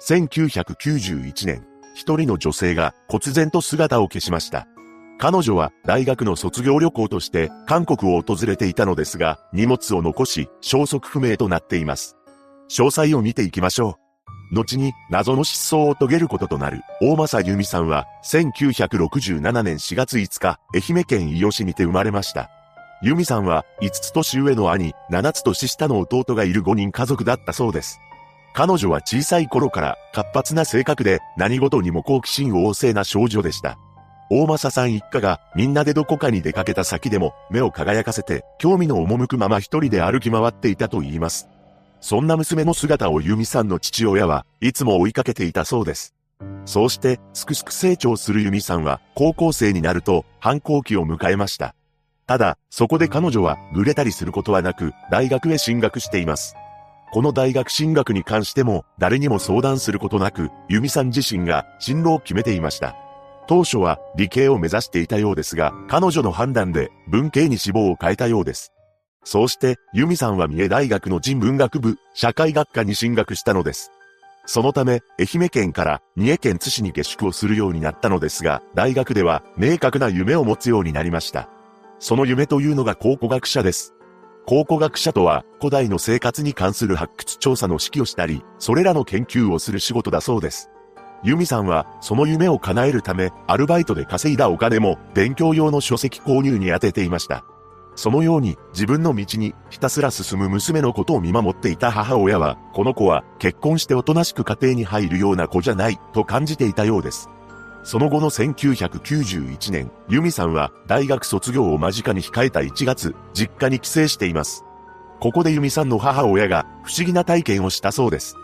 1991年、一人の女性が忽然と姿を消しました。彼女は大学の卒業旅行として韓国を訪れていたのですが、荷物を残し消息不明となっています。詳細を見ていきましょう。後に謎の失踪を遂げることとなる大政由美さんは1967年4月5日、愛媛県伊予市にて生まれました。由美さんは5つ年上の兄、7つ年下の弟がいる5人家族だったそうです。彼女は小さい頃から活発な性格で何事にも好奇心旺盛な少女でした。大政さん一家がみんなでどこかに出かけた先でも目を輝かせて興味の赴くまま一人で歩き回っていたと言います。そんな娘の姿を由美さんの父親はいつも追いかけていたそうです。そうしてすくすく成長する由美さんは高校生になると反抗期を迎えました。ただ、そこで彼女はぐれたりすることはなく大学へ進学しています。この大学進学に関しても誰にも相談することなく、由美さん自身が進路を決めていました。当初は理系を目指していたようですが、彼女の判断で文系に志望を変えたようです。そうして、由美さんは三重大学の人文学部、社会学科に進学したのです。そのため、愛媛県から三重県津市に下宿をするようになったのですが、大学では明確な夢を持つようになりました。その夢というのが考古学者です。考古学者とは、古代の生活に関する発掘調査の指揮をしたり、それらの研究をする仕事だそうです。ユミさんは、その夢を叶えるため、アルバイトで稼いだお金も、勉強用の書籍購入に充てていました。そのように、自分の道に、ひたすら進む娘のことを見守っていた母親は、この子は、結婚しておとなしく家庭に入るような子じゃない、と感じていたようです。その後の1991年、ユミさんは大学卒業を間近に控えた1月、実家に帰省しています。ここでユミさんの母親が不思議な体験をしたそうです。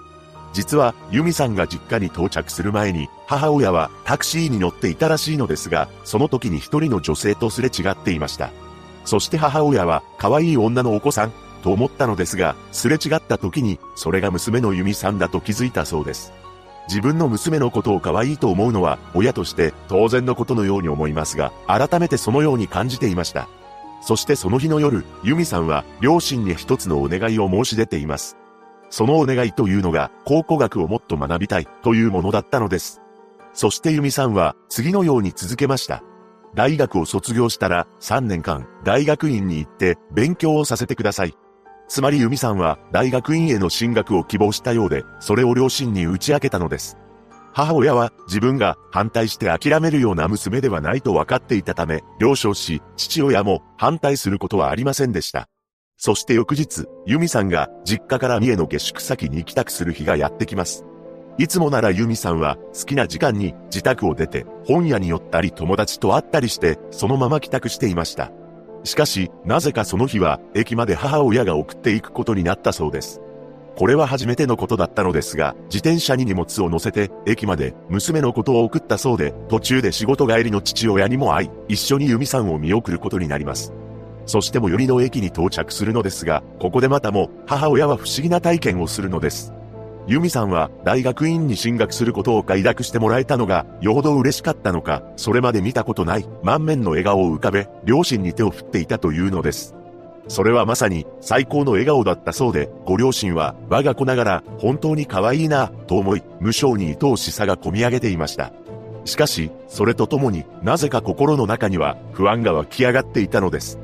実は、ユミさんが実家に到着する前に、母親はタクシーに乗っていたらしいのですが、その時に一人の女性とすれ違っていました。そして母親は、可愛い女のお子さん、と思ったのですが、すれ違った時に、それが娘のユミさんだと気づいたそうです。自分の娘のことを可愛いと思うのは、親として当然のことのように思いますが、改めてそのように感じていました。そしてその日の夜、ユミさんは両親に一つのお願いを申し出ています。そのお願いというのが、考古学をもっと学びたいというものだったのです。そしてユミさんは次のように続けました。大学を卒業したら3年間大学院に行って勉強をさせてください。つまりユミさんは大学院への進学を希望したようで、それを両親に打ち明けたのです。母親は自分が反対して諦めるような娘ではないと分かっていたため、了承し、父親も反対することはありませんでした。そして翌日、ユミさんが実家から三重の下宿先に帰宅する日がやってきます。いつもならユミさんは好きな時間に自宅を出て本屋に寄ったり友達と会ったりしてそのまま帰宅していました。しかし、なぜかその日は駅まで母親が送っていくことになったそうです。これは初めてのことだったのですが、自転車に荷物を乗せて駅まで娘のことを送ったそうで、途中で仕事帰りの父親にも会い、一緒にユミさんを見送ることになります。そして最寄りの駅に到着するのですが、ここでまたも母親は不思議な体験をするのです。ユミさんは大学院に進学することを快諾してもらえたのがよほど嬉しかったのか、それまで見たことない満面の笑顔を浮かべ、両親に手を振っていたというのです。それはまさに最高の笑顔だったそうで、ご両親は我が子ながら本当に可愛いなと思い、無性に愛おしさが込み上げていました。しかし、それとともになぜか心の中には不安が湧き上がっていたのです。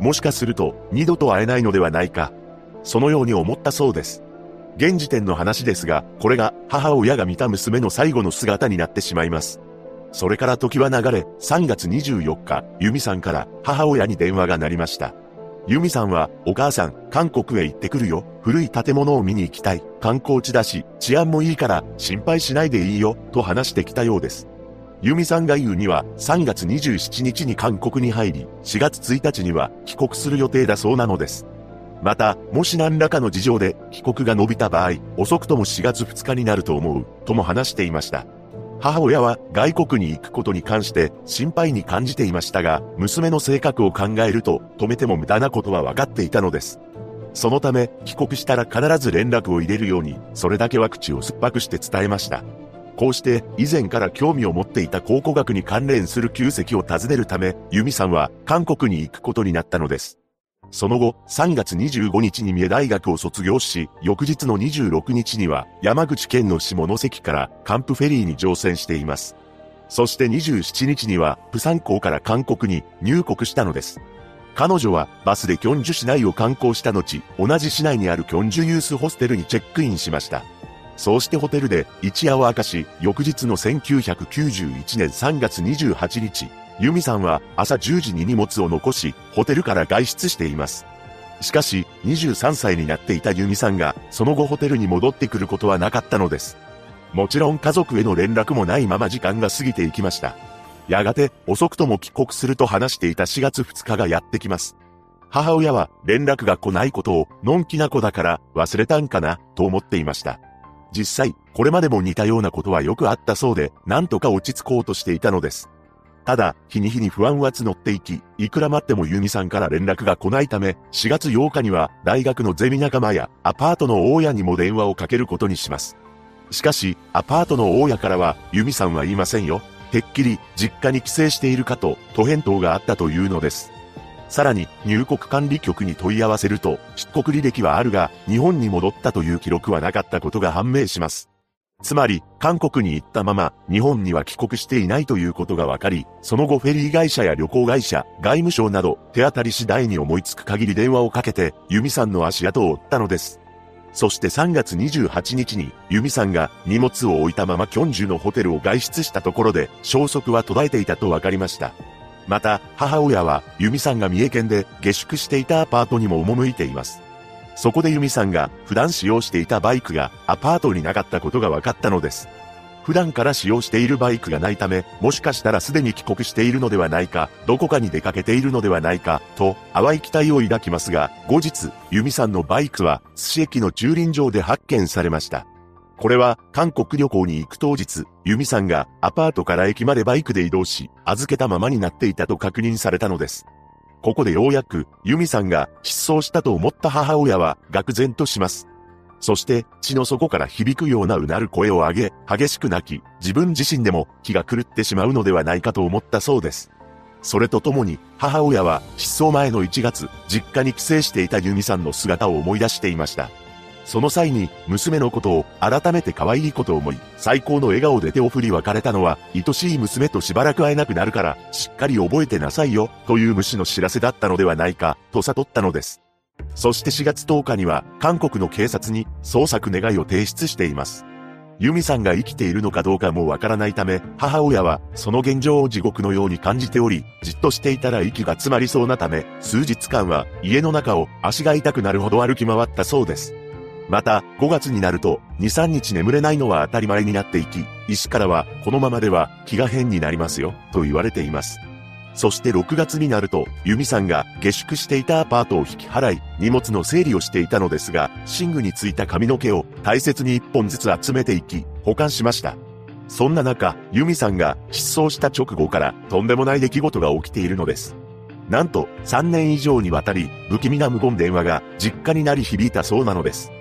もしかすると二度と会えないのではないか。そのように思ったそうです。現時点の話ですが、これが母親が見た娘の最後の姿になってしまいます。それから時は流れ、3月24日、ユミさんから母親に電話が鳴りました。ユミさんは、お母さん、韓国へ行ってくるよ。古い建物を見に行きたい。観光地だし、治安もいいから、心配しないでいいよ、と話してきたようです。ユミさんが言うには3月27日に韓国に入り、4月1日には帰国する予定だそうなのです。また、もし何らかの事情で帰国が伸びた場合、遅くとも4月2日になると思う、とも話していました。母親は外国に行くことに関して心配に感じていましたが、娘の性格を考えると止めても無駄なことは分かっていたのです。そのため、帰国したら必ず連絡を入れるように、それだけは口を酸っぱくして伝えました。こうして以前から興味を持っていた考古学に関連する旧跡を訪ねるため、ユミさんは韓国に行くことになったのです。その後、3月25日に三重大学を卒業し、翌日の26日には山口県の下関からカンプフェリーに乗船しています。そして27日には、プサン港から韓国に入国したのです。彼女はバスでキョンジュ市内を観光した後、同じ市内にあるキョンジュユースホステルにチェックインしました。そうしてホテルで一夜を明かし、翌日の1991年3月28日、ユミさんは朝10時に荷物を残し、ホテルから外出しています。しかし、23歳になっていたユミさんが、その後ホテルに戻ってくることはなかったのです。もちろん家族への連絡もないまま時間が過ぎていきました。やがて遅くとも帰国すると話していた4月2日がやってきます。母親は連絡が来ないことをのんきな子だから忘れたんかなと思っていました。実際、これまでも似たようなことはよくあったそうで、なんとか落ち着こうとしていたのです。ただ、日に日に不安は募っていき、いくら待ってもユミさんから連絡が来ないため、4月8日には大学のゼミ仲間やアパートの大家にも電話をかけることにします。しかし、アパートの大家からは、ユミさんは言いませんよ。てっきり実家に帰省しているかと、と返答があったというのです。さらに、入国管理局に問い合わせると、出国履歴はあるが、日本に戻ったという記録はなかったことが判明します。つまり、韓国に行ったまま、日本には帰国していないということが分かり、その後フェリー会社や旅行会社、外務省など、手当たり次第に思いつく限り電話をかけて、ユミさんの足跡を追ったのです。そして3月28日に、ユミさんが荷物を置いたままキョンジュのホテルを外出したところで、消息は途絶えていたと分かりました。また、母親は、ユミさんが三重県で下宿していたアパートにも赴いています。そこでユミさんが普段使用していたバイクがアパートになかったことが分かったのです。普段から使用しているバイクがないため、もしかしたらすでに帰国しているのではないか、どこかに出かけているのではないか、と淡い期待を抱きますが、後日、ユミさんのバイクは寿司駅の駐輪場で発見されました。これは韓国旅行に行く当日、ユミさんがアパートから駅までバイクで移動し、預けたままになっていたと確認されたのです。ここでようやく、ユミさんが失踪したと思った母親は、愕然とします。そして血の底から響くようなうなる声を上げ、激しく泣き、自分自身でも気が狂ってしまうのではないかと思ったそうです。それとともに、母親は失踪前の1月、実家に帰省していたユミさんの姿を思い出していました。その際に、娘のことを改めて可愛いこと思い、最高の笑顔で手を振り別れたのは、愛しい娘としばらく会えなくなるから、しっかり覚えてなさいよ、という虫の知らせだったのではないか、と悟ったのです。そして4月10日には、韓国の警察に捜索願いを提出しています。ユミさんが生きているのかどうかもわからないため、母親はその現状を地獄のように感じており、じっとしていたら息が詰まりそうなため、数日間は家の中を足が痛くなるほど歩き回ったそうです。また、5月になると、2、3日眠れないのは当たり前になっていき、医師からは、このままでは気が変になりますよ、と言われています。そして6月になると、ユミさんが下宿していたアパートを引き払い、荷物の整理をしていたのですが、寝具についた髪の毛を大切に一本ずつ集めていき、保管しました。そんな中、ユミさんが失踪した直後からとんでもない出来事が起きているのです。なんと、3年以上にわたり、不気味な無言電話が実家になり響いたそうなのです。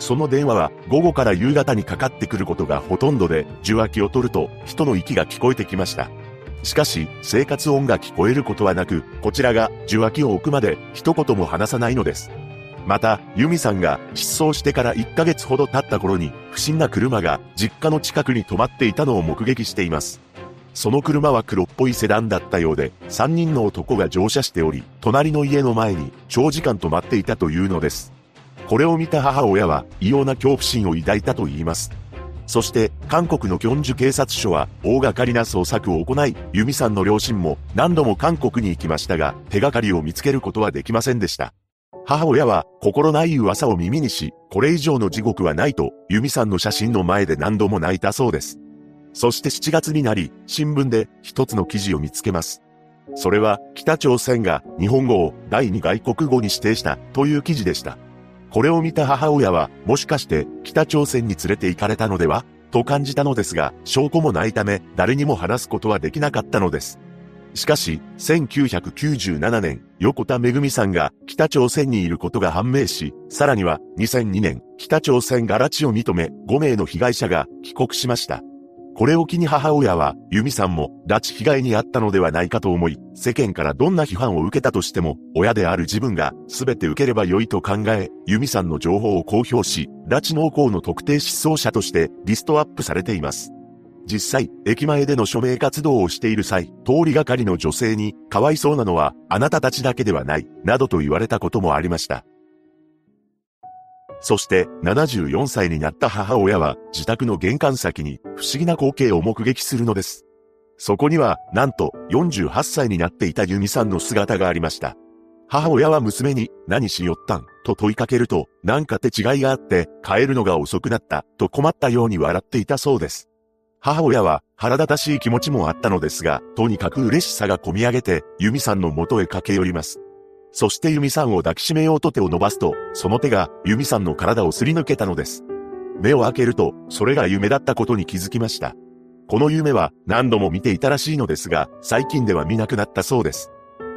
その電話は午後から夕方にかかってくることがほとんどで、受話器を取ると人の息が聞こえてきました。しかし、生活音が聞こえることはなく、こちらが受話器を置くまで一言も話さないのです。また、ユミさんが失踪してから1ヶ月ほど経った頃に、不審な車が実家の近くに止まっていたのを目撃しています。その車は黒っぽいセダンだったようで、3人の男が乗車しており、隣の家の前に長時間止まっていたというのです。これを見た母親は異様な恐怖心を抱いたと言います。そして、韓国のキョンジュ警察署は大掛かりな捜索を行い、ユミさんの両親も何度も韓国に行きましたが、手がかりを見つけることはできませんでした。母親は心ない噂を耳にし、これ以上の地獄はないと、ユミさんの写真の前で何度も泣いたそうです。そして7月になり、新聞で一つの記事を見つけます。それは、北朝鮮が日本語を第二外国語に指定したという記事でした。これを見た母親は、もしかして北朝鮮に連れて行かれたのでは？と感じたのですが、証拠もないため、誰にも話すことはできなかったのです。しかし、1997年、横田めぐみさんが北朝鮮にいることが判明し、さらには2002年、北朝鮮が拉致を認め、5名の被害者が帰国しました。これを機に母親は、ユミさんも拉致被害に遭ったのではないかと思い、世間からどんな批判を受けたとしても、親である自分が全て受ければ良いと考え、ユミさんの情報を公表し、拉致濃厚の特定失踪者としてリストアップされています。実際、駅前での署名活動をしている際、通りがかりの女性に、かわいそうなのは、あなたたちだけではない、などと言われたこともありました。そして、74歳になった母親は、自宅の玄関先に、不思議な光景を目撃するのです。そこには、なんと、48歳になっていたユミさんの姿がありました。母親は娘に、何しよったん？と問いかけると、なんか手違いがあって、帰るのが遅くなった、と困ったように笑っていたそうです。母親は腹立たしい気持ちもあったのですが、とにかく嬉しさが込み上げて、ユミさんの元へ駆け寄ります。そしてユミさんを抱きしめようと手を伸ばすと、その手がユミさんの体をすり抜けたのです。目を開けると、それが夢だったことに気づきました。この夢は何度も見ていたらしいのですが、最近では見なくなったそうです。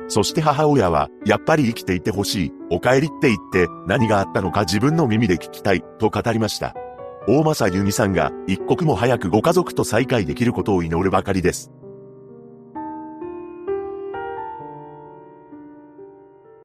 そして母親は、やっぱり生きていてほしい、お帰りって言って何があったのか自分の耳で聞きたい、と語りました。大政由美さんが一刻も早くご家族と再会できることを祈るばかりです。